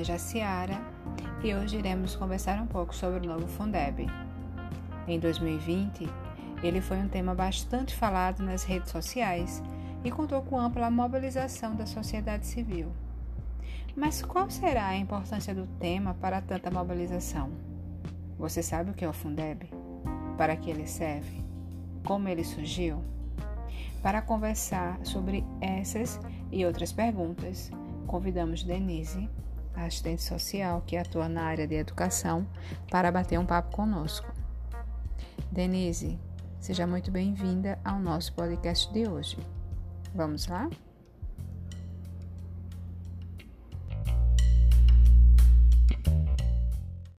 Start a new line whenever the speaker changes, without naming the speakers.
é Jaciara e hoje iremos conversar um pouco sobre o novo Fundeb. Em 2020, ele foi um tema bastante falado nas redes sociais e contou com ampla mobilização da sociedade civil. Mas qual será a importância do tema para tanta mobilização? Você sabe o que é o Fundeb? Para que ele serve? Como ele surgiu? Para conversar sobre essas e outras perguntas, convidamos Denise, assistente social que atua na área de educação, para bater um papo conosco. Denise, seja muito bem-vinda ao nosso podcast de hoje. Vamos lá?